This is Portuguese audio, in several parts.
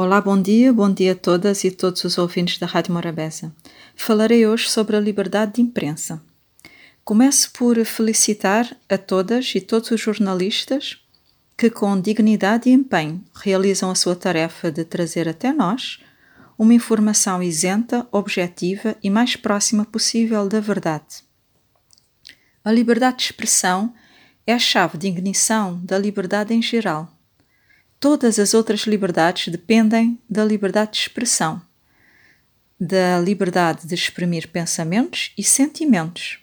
Olá, bom dia, bom dia a todas e todos os ouvintes da Rádio Morabeza. Falarei hoje sobre a liberdade de imprensa. Começo por felicitar a todas e todos os jornalistas que, com dignidade e empenho, realizam a sua tarefa de trazer até nós uma informação isenta, objetiva e mais próxima possível da verdade. A liberdade de expressão é a chave de ignição da liberdade em geral Todas as outras liberdades dependem da liberdade de expressão, da liberdade de exprimir pensamentos e sentimentos.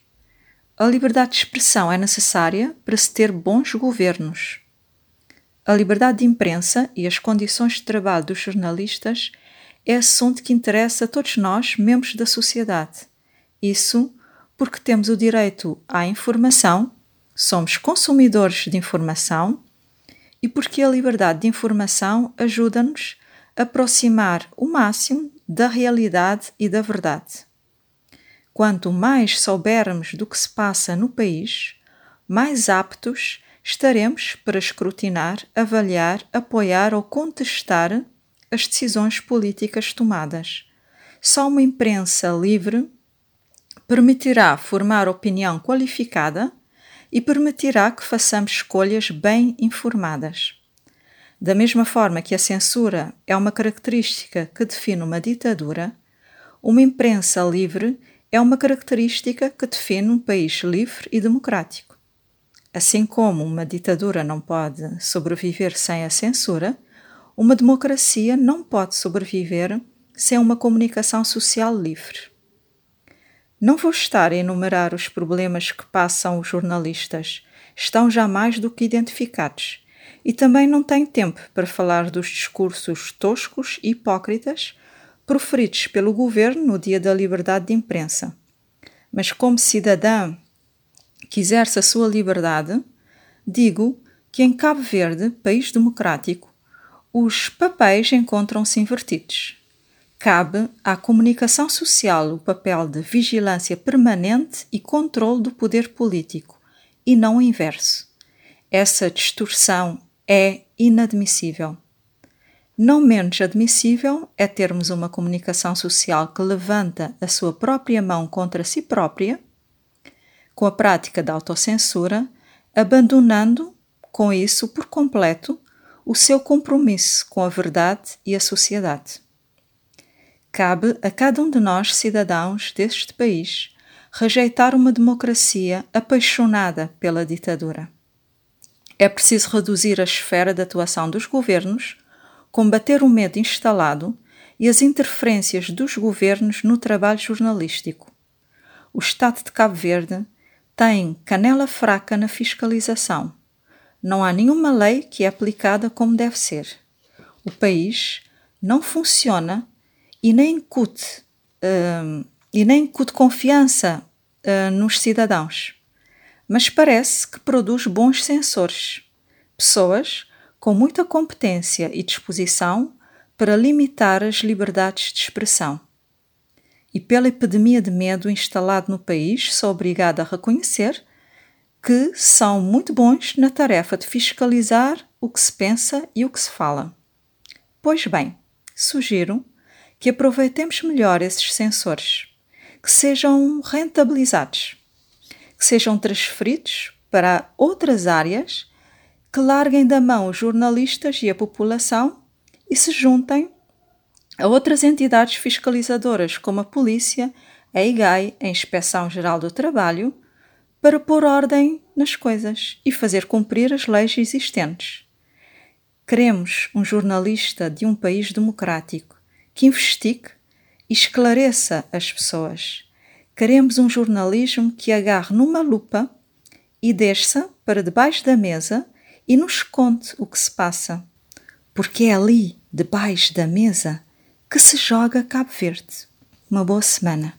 A liberdade de expressão é necessária para se ter bons governos. A liberdade de imprensa e as condições de trabalho dos jornalistas é assunto que interessa a todos nós, membros da sociedade. Isso porque temos o direito à informação, somos consumidores de informação e porque a liberdade de informação ajuda-nos a aproximar o máximo da realidade e da verdade. Quanto mais soubermos do que se passa no país, mais aptos estaremos para escrutinar, avaliar, apoiar ou contestar as decisões políticas tomadas. Só uma imprensa livre permitirá formar opinião qualificada e permitirá que façamos escolhas bem informadas. Da mesma forma que a censura é uma característica que define uma ditadura, uma imprensa livre é uma característica que define um país livre e democrático. Assim como uma ditadura não pode sobreviver sem a censura, uma democracia não pode sobreviver sem uma comunicação social livre. Não vou estar a enumerar os problemas que passam os jornalistas, estão já mais do que identificados. E também não tenho tempo para falar dos discursos toscos e hipócritas proferidos pelo governo no dia da liberdade de imprensa. Mas, como cidadã que exerce a sua liberdade, digo que em Cabo Verde, país democrático, os papéis encontram-se invertidos cabe à comunicação social o papel de vigilância permanente e controle do poder político, e não o inverso. Essa distorção é inadmissível. Não menos admissível é termos uma comunicação social que levanta a sua própria mão contra si própria, com a prática da autocensura, abandonando, com isso, por completo, o seu compromisso com a verdade e a sociedade. Cabe a cada um de nós, cidadãos deste país, rejeitar uma democracia apaixonada pela ditadura. É preciso reduzir a esfera de atuação dos governos, combater o medo instalado e as interferências dos governos no trabalho jornalístico. O Estado de Cabo Verde tem canela fraca na fiscalização. Não há nenhuma lei que é aplicada como deve ser. O país não funciona e nem incute, uh, e nem incute confiança uh, nos cidadãos, mas parece que produz bons sensores, pessoas com muita competência e disposição para limitar as liberdades de expressão. E pela epidemia de medo instalado no país, sou obrigada a reconhecer que são muito bons na tarefa de fiscalizar o que se pensa e o que se fala. Pois bem, sugiro que aproveitemos melhor esses sensores, que sejam rentabilizados, que sejam transferidos para outras áreas, que larguem da mão os jornalistas e a população e se juntem a outras entidades fiscalizadoras, como a Polícia, a IGAI, a Inspeção Geral do Trabalho, para pôr ordem nas coisas e fazer cumprir as leis existentes. Queremos um jornalista de um país democrático que investigue e esclareça as pessoas. Queremos um jornalismo que agarre numa lupa e desça para debaixo da mesa e nos conte o que se passa. Porque é ali, debaixo da mesa, que se joga Cabo Verde. Uma boa semana.